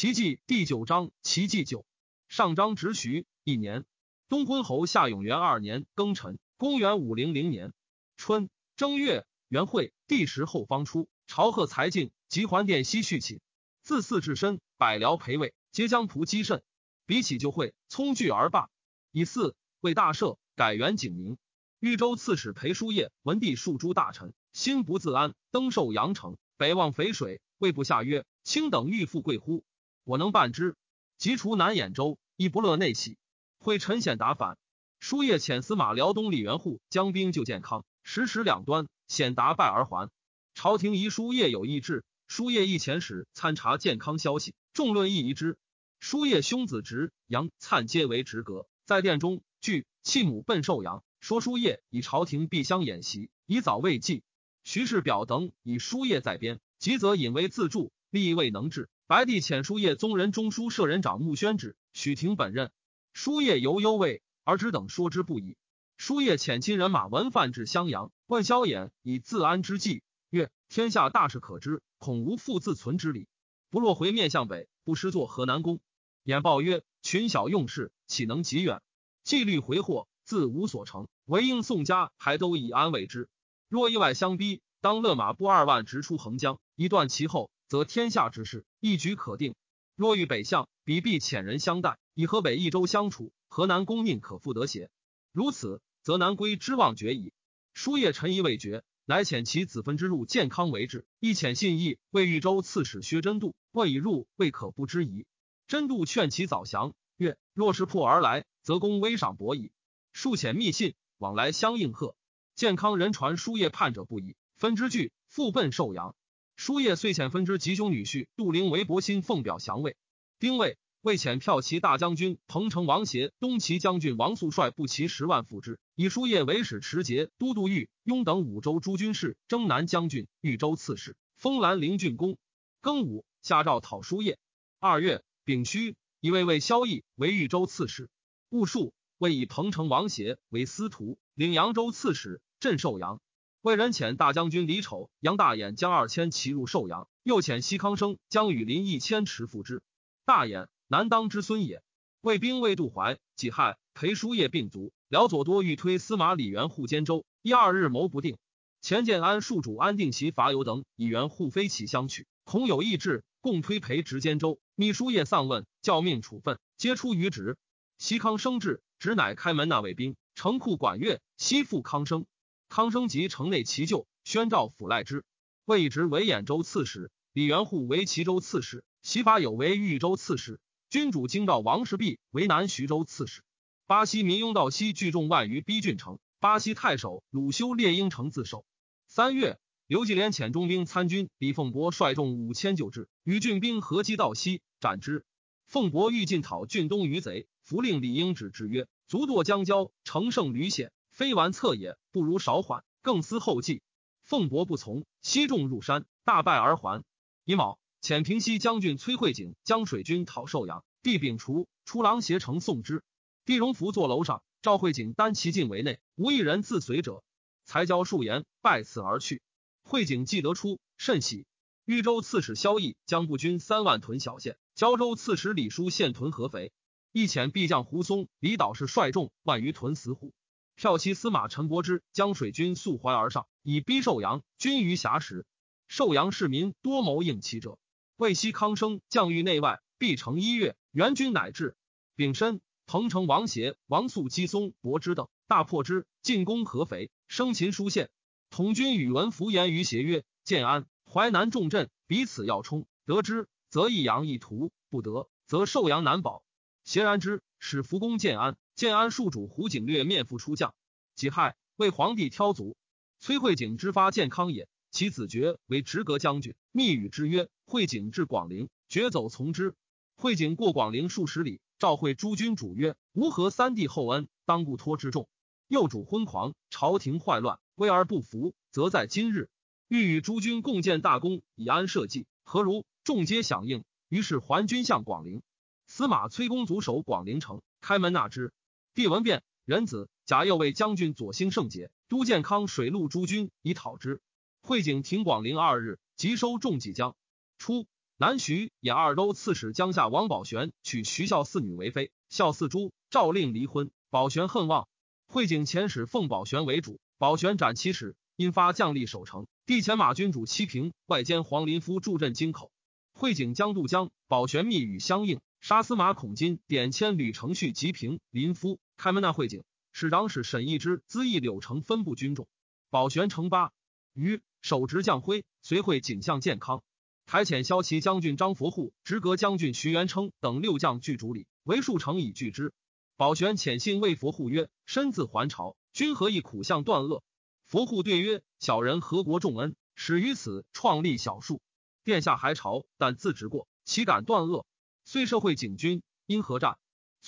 齐记第九章，齐记九。上章直徐一年，东昏侯夏永元二年庚辰，公元五零零年春正月，元会帝时后方出，朝贺才尽，及还殿西续寝。自祀至身，百僚陪位，皆将仆积甚。比起就会，聪聚而罢。以四为大赦，改元景明。豫州刺史裴叔业闻帝数诸大臣心不自安，登寿阳城，北望淝水，谓部下曰：“卿等欲富贵乎？我能办之。”即除南兖州，亦不乐内喜。会陈显达反，书业遣司马辽东李元护将兵救建康，时时两端，显达败而还。朝廷遗书业有异志，书业亦遣使参察健康消息，众论亦疑之。书业兄子直杨灿皆为直阁，在殿中聚弃母奔寿阳。说书业以朝廷必相演习，以早未继。徐氏表等以书业在边，急则引为自助，力未能治。白帝遣书业宗人中书舍人长穆宣旨，许廷本任。书业犹忧畏，而只等说之不已。书业遣亲人马文范至襄阳，问萧衍以自安之计，曰：天下大事可知，恐无复自存之理。不若回面向北，不失作河南公。衍报曰：群小用事，岂能及远？纪律回祸。自无所成，唯应宋家还都以安慰之。若意外相逼，当勒马步二万直出横江，一断其后，则天下之事一举可定。若遇北向，彼必遣人相待，以河北一州相处，河南公命可复得邪？如此，则南归之望绝矣。书夜臣疑未决，乃遣其子分之入健康为质，亦遣信义为豫州刺史薛真度，问以入，未可不知疑。真度劝其早降，曰：若是破而来，则公微赏薄矣。数遣密信往来相应贺，健康人传书业叛者不已，分之惧，复奔寿阳。书业遂遣分之吉凶女婿杜陵为伯心奉表降魏。丁未，魏遣骠骑大将军彭城王协、东齐将军王肃率步骑十万赴之，以书业为使持节、都督豫、雍等五州诸军事、征南将军、豫州刺史，封兰陵郡公。庚午，下诏讨书业。二月，丙戌，以魏为萧绎为豫州刺史。戊戌。为以彭城王协为司徒，领扬州刺史，镇寿阳。魏人遣大将军李丑、杨大眼将二千骑入寿阳，又遣西康生将羽林一千持赴之。大眼南当之孙也。魏兵未渡淮，己亥，裴叔业病卒。辽左多欲推司马李元护兼州，一二日谋不定。前建安戍主安定其伐尤等以元护非其相取，恐有异志，共推裴执兼州。秘书业丧问，教命处分，皆出于职。西康生至。直乃开门纳卫兵，城库管乐，西附康生。康生及城内齐旧，宣召抚赖之。魏直为兖州刺史，李元护为齐州刺史，齐法有为豫州刺史。君主京兆王氏弼为南徐州刺史。巴西民拥道西聚众万余，逼郡城。巴西太守鲁修烈应城自守。三月，刘继连遣中兵参军李凤伯率众五千救之，与郡兵合击道西，斩之。凤伯欲进讨郡东余贼。弗令李英止之曰：“足堕江郊，乘胜屡险，非完策也，不如少缓，更思后计。”凤伯不从，西众入山，大败而还。乙卯，遣平西将军崔慧景将水军讨寿阳，帝秉除出狼挟城送之。帝荣福坐楼上，赵慧景单骑进围内，无一人自随者。才交数言，拜辞而去。慧景既得出，甚喜。豫州刺史萧绎将步军三万屯小县，胶州刺史李叔献屯合肥。一遣必将胡松、李导是率众万余屯死虎，骠骑司马陈伯之将水军溯淮而上，以逼寿阳。军于峡时，寿阳市民多谋应其者。魏西康生将御内外，必成一月，援军乃至。丙申，彭城王协、王肃、姬松、伯之等大破之，进攻合肥，生擒舒县。统军宇文福言于协曰：“建安、淮南重镇，彼此要冲，得之则益阳一图，不得则寿阳难保。”协然之，使福公建安。建安戍主胡景略面赴出将，己亥为皇帝挑卒。崔慧景之发健康也，其子爵为直阁将军。密语之曰：“慧景至广陵，爵走从之。”慧景过广陵数十里，召会诸君主曰：“吾何三弟厚恩，当不托之重。幼主昏狂，朝廷坏乱，危而不服，则在今日。欲与诸君共建大功，以安社稷，何如？”众皆响应，于是还军向广陵。司马崔公卒守广陵城，开门纳之。帝闻变，仁子贾又为将军左兴圣节，都建康水陆诸军以讨之。会景停广陵二日，即收众济江。初，南徐也二州刺史江夏王宝玄娶徐孝四女为妃，孝四珠诏令离婚，宝玄恨望。会景遣使奉宝玄为主，宝玄斩其使，因发将力守城。帝遣马军主七平外兼黄林夫助镇京口。会景将渡江，宝玄密与相应，杀司马孔金，点迁吕承旭及平林夫开门纳会景。使长史沈义之资议柳城分部军众。宝玄城八于手执将徽，随会景象健康。台遣骁骑将军张佛护、直阁将军徐元称等六将拒主礼，为数成以拒之。宝玄遣信为佛护曰：“身自还朝，君何以苦相断恶？”佛护对曰：“小人何国重恩，始于此创立小数。殿下还朝，但自执过，岂敢断恶？虽社会警军，因何战？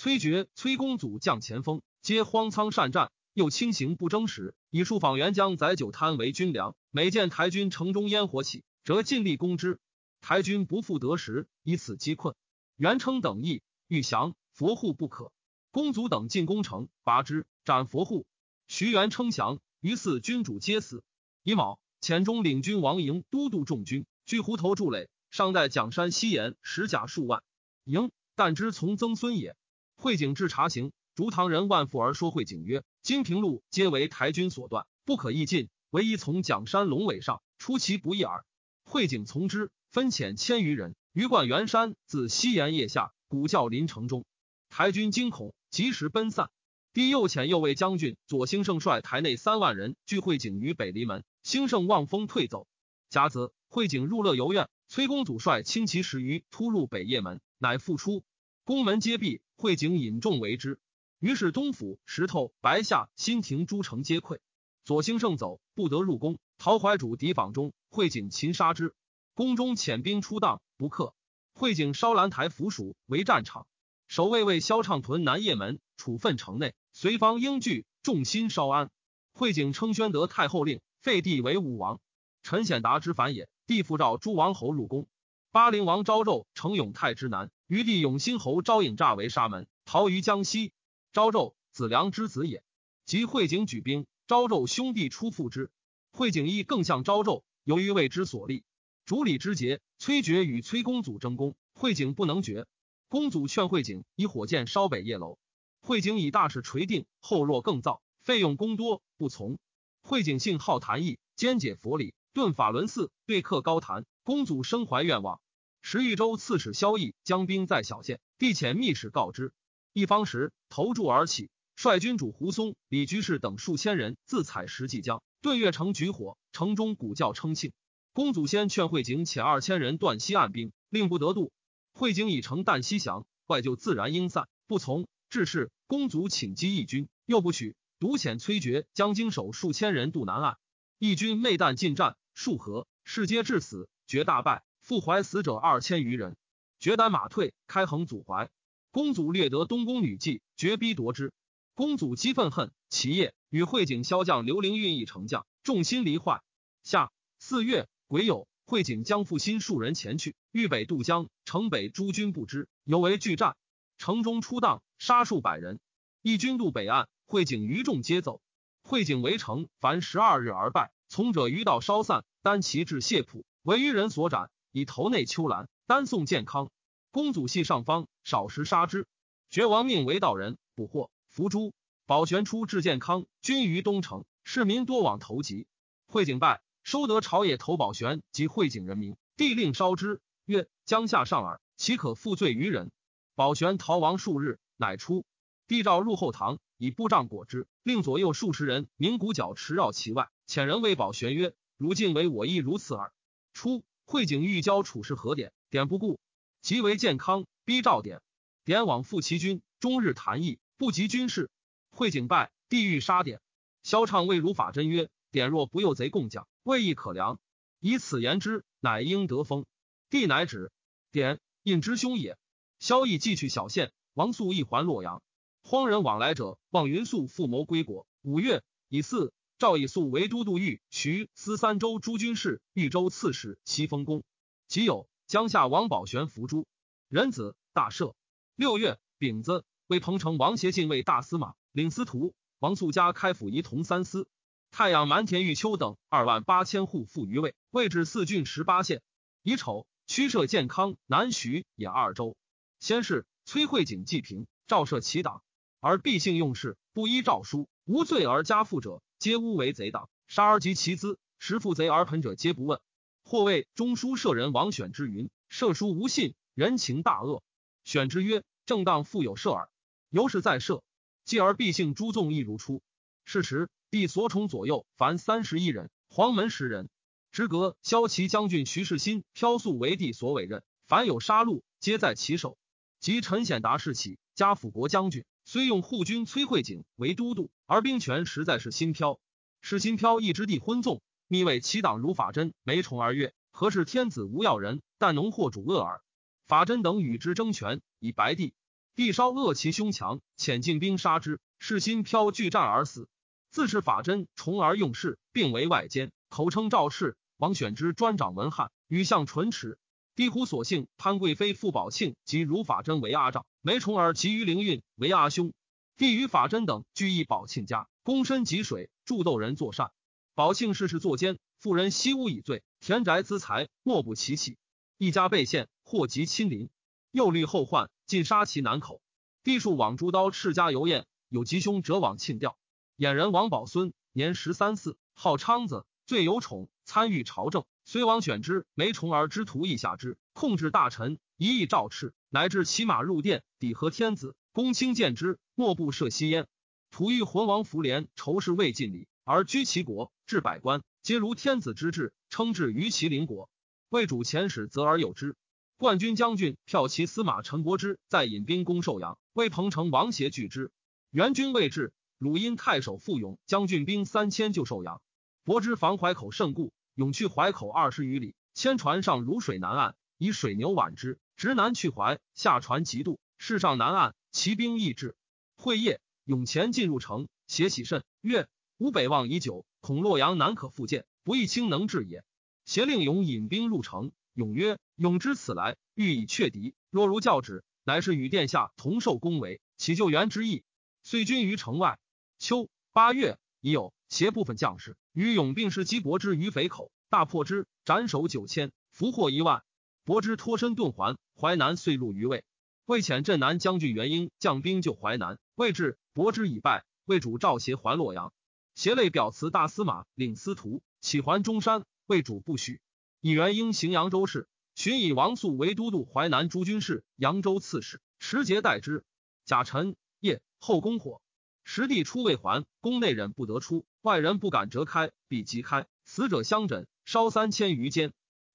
崔珏、崔公祖将前锋，皆荒仓善战，又轻行不争时，以数访元将载酒贪为军粮。每见台军城中烟火起，则尽力攻之。台军不复得时，以此击困。元称等意欲降，佛护不可。”公祖等进攻城，拔之，斩佛护。徐元称降，于四君主皆死。乙卯，遣中领军王营都督众军，据湖头筑垒，上待蒋山西岩石甲数万。营但知从曾孙也。会景至查行，逐唐人万妇而说会景曰：“金平路皆为台军所断，不可易进，唯一从蒋山龙尾上出其不意耳。”会景从之，分遣千余人于灌元山，自西岩腋下，鼓教临城中。台军惊恐。及时奔散，帝又遣右卫将军左兴盛率台内三万人聚会景于北离门。兴盛望风退走。甲子，会景入乐游院。崔公祖率轻骑十余突入北掖门，乃复出。宫门皆闭，会景引众为之。于是东府、石头、白下、新亭诸城皆溃。左兴盛走，不得入宫。陶怀主敌访中，会景擒杀之。宫中遣兵出荡，不克。会景烧兰台府署为战场。守卫为萧畅屯南掖门，处分城内，随方应惧，众心稍安。会景称宣德太后令，废帝为武王。陈显达之反也。帝复召诸王侯入宫。巴陵王昭纣成永泰之南，余弟永兴侯昭颖诈为沙门，逃于江西。昭纣子良之子也。及会景举兵，昭纣兄弟出附之。会景亦更向昭纣，由于为之所立。主礼之节，崔珏与崔公祖争功，会景不能决。公祖劝会景以火箭烧北叶楼，会景以大事垂定，后若更造，费用功多，不从。会景性好谈议，兼解佛理，顿法轮寺，对客高谈。公祖生怀愿望。时豫州刺史萧绎将兵在小县，帝遣密使告知。一方时投柱而起，率军主胡松、李居士等数千人自采石济江，对越城举火，城中鼓叫称庆。公祖先劝惠景遣二千人断西岸兵，令不得渡。惠景已乘旦夕降，外就自然应散，不从。致是公祖请击义军，又不许，独遣崔珏将经手数千人渡南岸。义军昧旦进战数合，士皆致死，绝大败，复怀死者二千余人。决单马退，开横阻怀。公祖略得东宫女妓，绝逼夺之。公祖激愤恨，其夜与会景骁将刘灵运议成将，众心离坏。下四月癸酉。会景将复新数人前去，豫北渡江，城北诸军不知，犹为拒战。城中出荡，杀数百人。义军渡北岸，会景余众皆走。会景围城，凡十二日而败。从者余道稍散，单骑至谢浦，为余人所斩，以头内秋兰，单送健康。公祖系上方，少时杀之。绝王命为道人捕获，伏诛。保玄出至健康，君于东城，市民多往投集。会景败。收得朝野投保玄及会景人民，帝令烧之，曰：“江夏上耳，岂可负罪于人？”保玄逃亡数日，乃出。帝诏入后堂，以布帐裹之，令左右数十人鸣鼓角持绕其外。遣人为保玄曰：“如今为我亦如此耳。”初，会景欲交处事何典，典不顾，即为健康，逼诏典。典往复其军，终日谈议，不及军事。会景败，帝欲杀典。萧畅谓如法真曰：“典若不诱贼共将。”未亦可量，以此言之，乃应得封。帝乃止。典印之兄也。萧绎继去小县，王肃亦还洛阳。荒人往来者，望云素复谋归国。五月以四，赵以肃为都督豫、徐、司三州诸军事，豫州刺史，齐封公。即有江夏王宝玄伏诛。仁子大赦。六月丙子，为彭城王协进位大司马，领司徒。王肃家开府仪同三司。太阳、蛮田、玉丘等二万八千户复于位，位置四郡十八县。乙丑，驱设健康、南徐也二州。先是崔慧景济平，诏设其党，而必姓用事，不依诏书，无罪而加赋者，皆诬为贼党，杀而及其资，食负贼而盆者，皆不问。或谓中书舍人王选之云：赦书无信，人情大恶。选之曰：正当复有赦耳。由是在赦，继而必姓诸纵亦如初。是时，必所宠左右凡三十一人，黄门十人。之阁骁骑将军徐世新飘素为帝所委任，凡有杀戮，皆在其手。及陈显达事起，加辅国将军，虽用护军崔慧景为都督，而兵权实在是新飘。是新飘一之地昏纵，密谓其党如法真、梅崇而曰：“何事天子无要人，但农祸主恶耳。”法真等与之争权，以白帝。帝稍恶其凶强，遣进兵杀之。是新飘拒战而死。自是法真重而用事，并为外奸，口称赵氏。王选之专掌文翰，与相唇齿。帝乎所幸，潘贵妃傅宝庆及如法真为阿丈，梅崇儿及于灵运为阿兄。帝与法真等俱诣宝庆家，躬身汲水，助斗人作善。宝庆事事作奸，妇人惜屋以罪，田宅资财莫不其弃。一家被陷，祸及亲邻，又虑后患，尽杀其南口。地数往诸刀斥家游宴，有吉凶者往庆吊。衍人王宝孙年十三四，号昌子，最有宠。参与朝政，虽王选之梅崇儿之徒，亦下之，控制大臣，一意诏敕，乃至骑马入殿，抵和天子。公卿见之，莫不涉息焉。徒欲魂王福连仇视未尽礼，而居其国，治百官，皆如天子之治，称制于其邻国。魏主遣使责而有之。冠军将军骠骑司马陈伯之在引兵攻寿阳，魏彭城王协拒之。援军未至，鲁因太守傅勇将军兵三千救寿阳。伯之防淮口甚固。勇去淮口二十余里，千船上如水南岸，以水牛挽之，直南去淮。下船极渡，势上南岸，骑兵亦至。会夜，永前进入城，邪喜甚，曰：“吾北望已久，恐洛阳难可复见，不义卿能治也。”邪令勇引兵入城。勇曰：“勇知此来，欲以却敌。若如教旨，乃是与殿下同受恭维，起救援之意。”遂军于城外。秋八月，已有邪部分将士。与永并是击伯之于肥口，大破之，斩首九千，俘获一万。伯之脱身遁还，淮南遂入于魏。魏遣镇南将军元英将兵救淮南，魏至，伯之已败。魏主赵协还洛阳，协累表辞大司马，领司徒，起还中山。魏主不许。以元英行扬州事，寻以王肃为都督淮南诸军事、扬州刺史，持节代之。甲辰夜，后宫火。实地出未还，宫内人不得出，外人不敢折开，必即开。死者相枕，烧三千余间。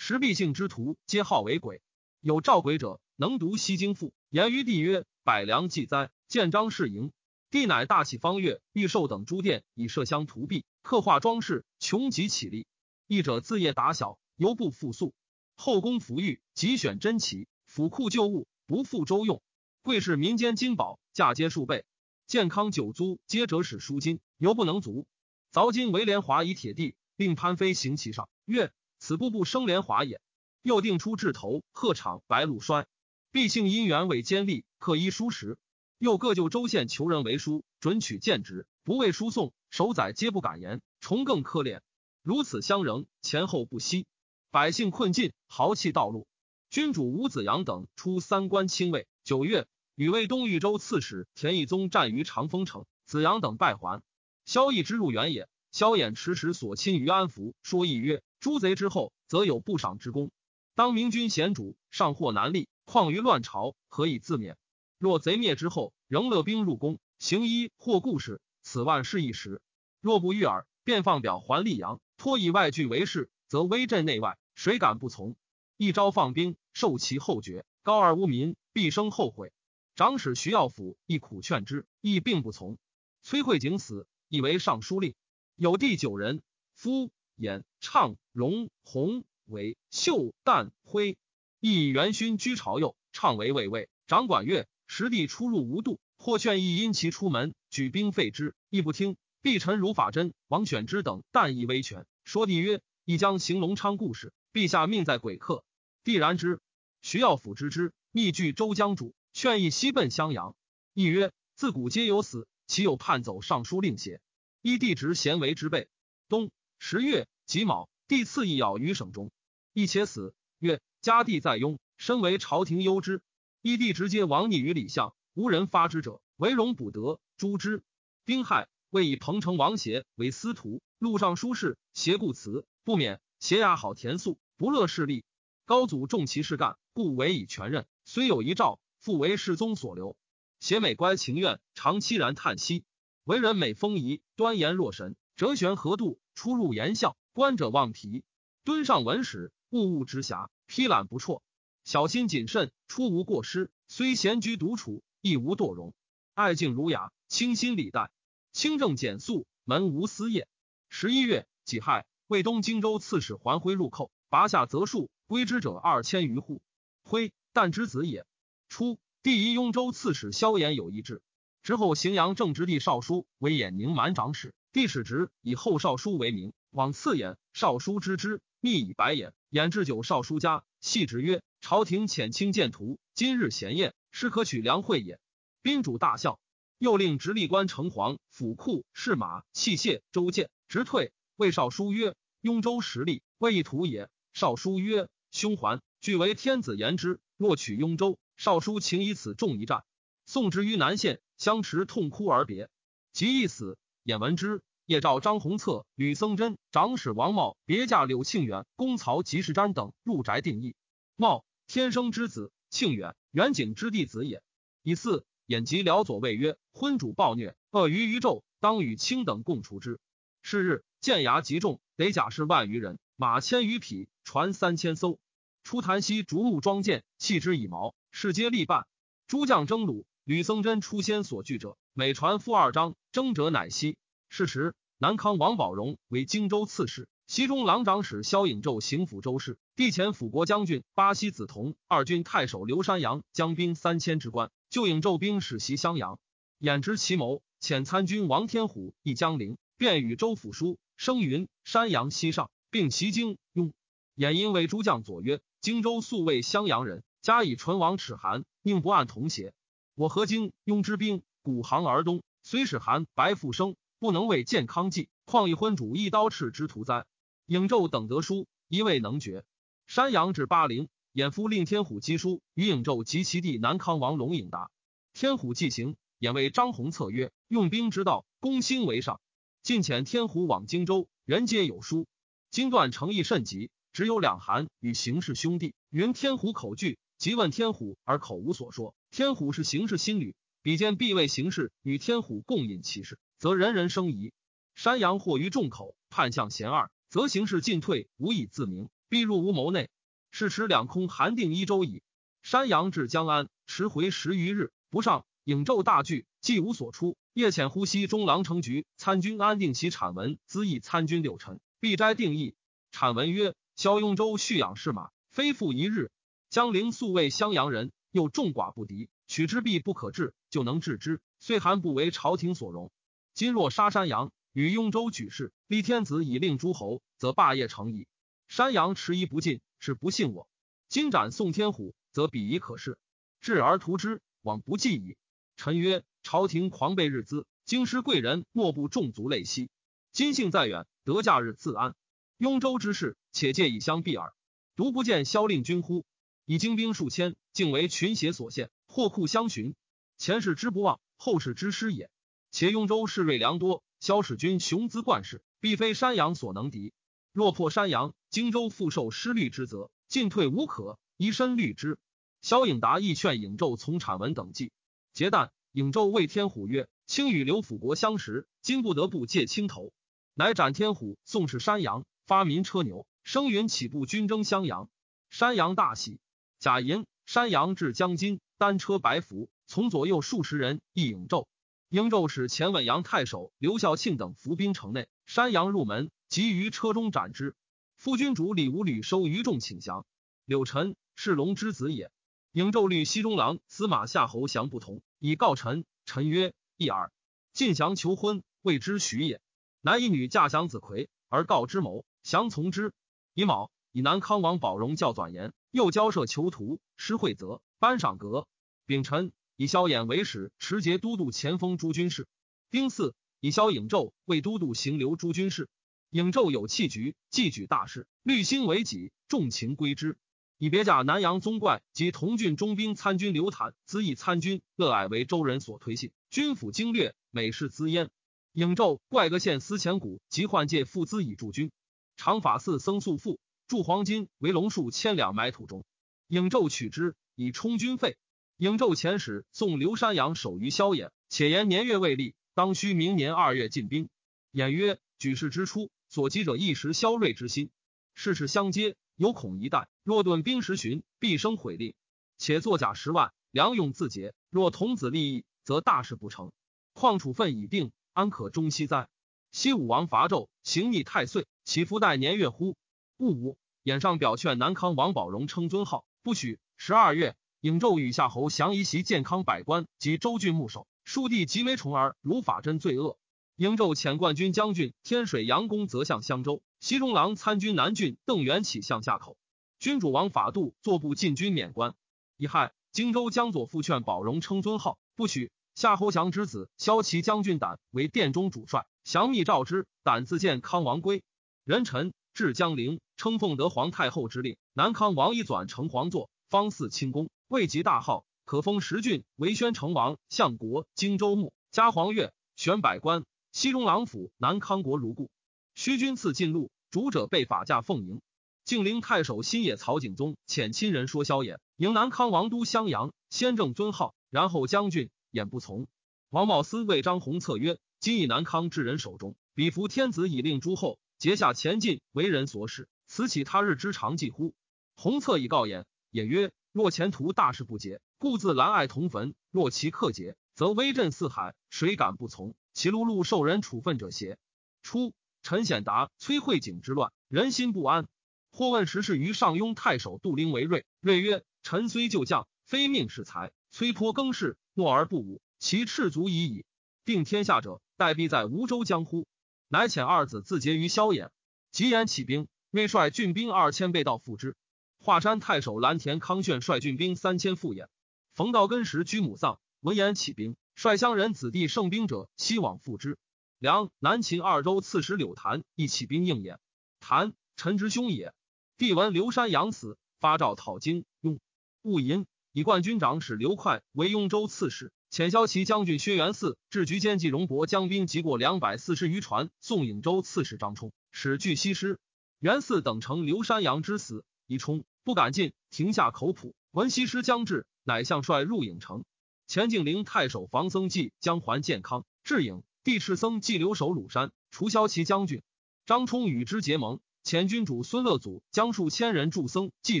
石壁姓之徒，皆号为鬼。有召鬼者，能读西经赋，言于帝曰：“百良祭灾，建章事营。”帝乃大起方月、玉寿等诸殿，以麝香涂壁，刻画装饰，穷极起立。译者自业打小，犹不复宿。后宫服御，即选珍奇，府库旧物，不复周用。贵是民间金宝，价皆数倍。健康九租皆折使赎金，犹不能足。凿金为莲华以铁地，令潘飞行其上，曰：“此步步生莲华也。”又定出雉头、鹤场、白鹿衰。必姓姻缘为监吏，刻一书时。又各就州县求人为书，准取见职，不为书送，守宰皆不敢言。重更苛敛，如此相仍，前后不息。百姓困尽，豪气道路。君主吴子阳等出三关亲卫。九月。与魏东豫州刺史田义宗战于长风城，子阳等败还。萧绎之入原野，萧衍迟迟所亲于安福，说义曰：“诛贼之后，则有不赏之功。当明君贤主，上获难立，况于乱朝，何以自免？若贼灭之后，仍勒兵入宫，行医或故事，此万事一时。若不遇耳，便放表还溧阳，托以外郡为事，则威震内外，谁敢不从？一朝放兵，受其后决，高而无民，必生后悔。”长史徐耀甫亦苦劝之，亦并不从。崔慧景死，亦为尚书令。有弟九人：夫、衍、畅、荣、弘、伟、秀、旦、辉。亦以元勋居朝右，畅为卫尉，掌管乐。实地出入无度，或劝亦因其出门，举兵废之，亦不听。必臣如法真、王选之等，但亦威权。说帝曰：“亦将行隆昌故事，陛下命在鬼客。”帝然之。徐耀辅知之，密据周江主。劝议西奔襄阳，亦曰：“自古皆有死，岂有叛走尚书令邪？”依帝职贤为之备。东十月己卯，帝赐一咬于省中，亦且死。曰：“家地在雍，身为朝廷优之。义帝直接亡逆于李相，无人发之者，为荣补德，诛之。丁亥，为以彭城王协为司徒，录尚书事，协故辞，不免。协雅好田素，不乐势力。高祖重其事干，故委以全任。虽有遗诏，复为世宗所留。协美乖情愿，常凄然叹息。为人美风仪，端严若神，哲玄何度，出入言笑，观者忘题。敦上文史，物物之暇，批览不辍。小心谨慎，出无过失。虽闲居独处，亦无惰容。爱敬儒雅，清心礼待，清正简素，门无私业。十一月己亥。魏东荆州刺史桓辉入寇，拔下泽树，归之者二千余户。辉，旦之子也。初，第一雍州刺史萧衍有一志，之后荥阳正直弟少书为兖宁满长史，帝使直以后少书为名，往刺衍。少书知之，密以白眼。衍至九少书家，系之曰：“朝廷遣卿见图，今日闲宴，是可取良会也。”宾主大笑，又令直隶官城隍、府库、侍马、器械、州见，直退。谓少书曰。雍州实力，未易图也。少书曰：“兄还，据为天子言之。若取雍州，少书请以此重一战。”送之于南县，相持痛哭而别。即一死，眼闻之。夜召张弘策、吕僧真、长史王茂、别驾柳庆远、公曹吉士瞻等入宅定义。茂，天生之子；庆远，元景之弟子也。以四，眼及辽左谓曰：“昏主暴虐，恶于于纣，当与卿等共除之。”是日，剑牙极重。得甲士万余人，马千余匹，船三千艘。出潭溪，竹木装舰，弃之以矛，士皆力半。诸将争虏，吕僧真出仙所惧者，每传负二章，争者乃息。是时，南康王宝荣为荆州刺史，西中郎长史萧颖胄行抚州事，帝前辅国将军巴西子同、二军太守刘山阳将兵三千之官，就引胄兵使袭襄阳，掩知其谋，遣参军王天虎一江陵，便与州府书。生云山阳西上，并袭京雍。衍因为诸将左曰：“荆州素为襄阳人，加以唇亡齿寒，宁不按同邪？我何京雍之兵，古行而东，虽使寒白复生，不能为健康计，况一昏主一刀赤之徒哉？”颍胄等得书，一未能决。山阳至巴陵，衍夫令天虎击书与颍胄及其弟南康王龙颖达。天虎既行，衍为张弘策曰：“用兵之道，攻心为上。”进遣天虎往荆州，人皆有书。经断诚意甚急，只有两韩与行氏兄弟。云天虎口惧，即问天虎，而口无所说。天虎是行氏心旅，比见必为行氏与天虎共饮其事，则人人生疑。山阳或于众口，叛向贤二，则行氏进退无以自明，必入无谋内。是持两空韩定一州矣。山阳至江安，迟回十余日，不上。影昼大惧，既无所出。夜潜呼吸中郎成局参军安定其产文，资议参军六臣，必斋定义。产文曰：萧雍州蓄养士马，非复一日。江陵素为襄阳人，又众寡不敌，取之必不可治，就能治之。虽韩不为朝廷所容。今若杀山阳，与雍州举事，立天子以令诸侯，则霸业成矣。山阳迟疑不进，是不信我。今斩宋天虎，则彼夷可视，治而图之，往不计矣。臣曰。朝廷狂悖日资，京师贵人莫不众足泪兮。今幸在远，得假日自安。雍州之事，且借以相避耳。独不见萧令君乎？以精兵数千，竟为群邪所陷，祸库相寻。前世之不忘，后世之师也。且雍州士锐良多，萧使君雄姿冠世，必非山阳所能敌。若破山阳，荆州复受失律之责，进退无可，以身虑之。萧颖达亦劝颍胄从产文等计，结旦。颍胄谓天虎曰：“卿与刘辅国相识，今不得不借青头。”乃斩天虎，送至山阳，发民车牛，声云起步军征襄阳。山阳大喜。贾银，山阳至江津，单车白服，从左右数十人，一颍胄。颍胄使前稳阳太守刘孝庆等伏兵城内。山阳入门，即于车中斩之。夫君主李无吕收余众，请降。柳臣是龙之子也。颍胄律西中郎司马夏侯降不同。以告臣，臣曰：“一耳。”晋降求婚，谓之许也。男以女嫁降子奎，而告之谋，降从之。乙卯，以南康王宝荣教转言，又交涉囚徒，施惠泽，颁赏格。丙辰，以萧衍为使，持节都督前锋诸军事。丁巳，以萧颖胄为都督行留诸军事。颖胄有弃局，既举大事，虑心为己，重情归之。以别驾南阳宗怪及同郡中兵参军刘坦，资议参军，乐蔼为周人所推信。军府经略，美事资焉。颖昼怪个县司前谷及换借赋资以助军。长法寺僧宿赋铸黄金为龙数千两埋土中。颍昼取之以充军费。颍昼遣使送刘山阳守于萧衍，且言年月未立，当须明年二月进兵。衍曰：举事之初，所及者一时萧锐之心，事事相接，有恐一旦。若顿兵十旬，必生毁令。且作甲十万，粮用自竭。若童子利益，则大事不成。况处分已定，安可终息哉？西武王伐纣，行逆太岁，岂复待年月乎？戊午，衍上表劝南康王宝荣称尊号，不许。十二月。颍州与夏侯降夷袭健康百官及州郡牧首，庶弟及梅重儿如法真罪恶。颍州遣冠军将军天水杨公则向襄州，西中郎参军南郡邓元起向夏口。君主王法度坐部进军免官。乙亥，荆州江左复劝宝荣称尊号，不许。夏侯祥之子骁骑将军胆为殿中主帅，降密召之，胆自见康王归。人臣至江陵，称奉德皇太后之令，南康王以转成皇座，方祀清宫。未及大号，可封十郡为宣城王、相国、荆州牧、加黄钺、选百官、西中郎府、南康国如故。虚君赐进路，主者被法驾奉迎。晋陵太守新野曹景宗遣亲人说萧衍迎南康王都襄阳，先正尊号，然后将军，衍不从。王茂思为张宏策曰：“今以南康至人手中，比服天子以令诸后，节下前进，为人所使，此岂他日之常计乎？”宏策以告衍，衍曰。若前途大事不节，故自兰爱同坟；若其克节，则威震四海，谁敢不从？其碌碌受人处分者邪？初，陈显达、崔慧景之乱，人心不安。或问时事于上庸太守杜陵为睿，睿曰：“臣虽旧将，非命是才。崔颇更事，诺而不武，其赤足已矣。定天下者，待必在吴州江乎？”乃遣二子自结于萧衍，急言起兵，睿率郡兵二千备道赴之。华山太守蓝田康炫率郡兵三千赴也。冯道根时居母丧，闻言起兵，率乡人子弟胜兵者西往赴之。梁南秦二州刺史柳谭亦起兵应也。谭陈之兄也。帝闻刘山阳死，发诏讨荆庸。戊寅，以冠军长史刘快为雍州刺史，遣骁骑将军薛元嗣、至局监纪荣伯将兵及过两百四十余船，送颍州刺史张冲，使据西师。元嗣等乘刘山阳之死，以冲。不敢进，停下口谱。闻西师将至，乃向帅入颍城。前敬陵太守房僧纪将还健康，至颍，帝敕僧纪留守鲁山，除骁骑将军。张冲与之结盟。前君主孙乐祖将数千人助僧继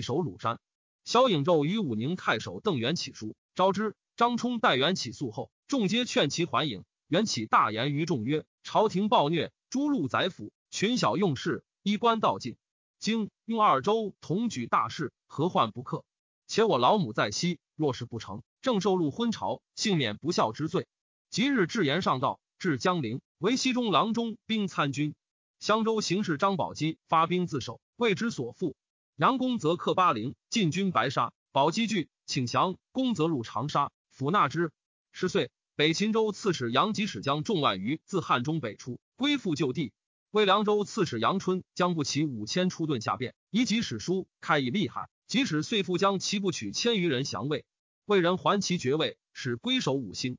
守鲁山。萧颖胄与武宁太守邓元起书，招之。张冲代元起诉后，众皆劝其还颍。元起大言于众曰：“朝廷暴虐，诸路宰府，群小用事，衣冠道尽。”经用二州同举大事，何患不克？且我老母在西，若是不成，正受禄昏朝，幸免不孝之罪。即日至言上道，至江陵，为西中郎中兵参军。襄州行事张宝基发兵自守，为之所负。杨公则克巴陵，进军白沙。宝基惧，请降。公则入长沙，抚纳之。十岁，北秦州刺史杨吉使将众万余自汉中北出，归附旧地。魏凉州刺史杨春将不起五千出盾下辩，以及史书开以厉害。即使遂复将其不取千余人降魏，魏人还其爵位，使归守五星。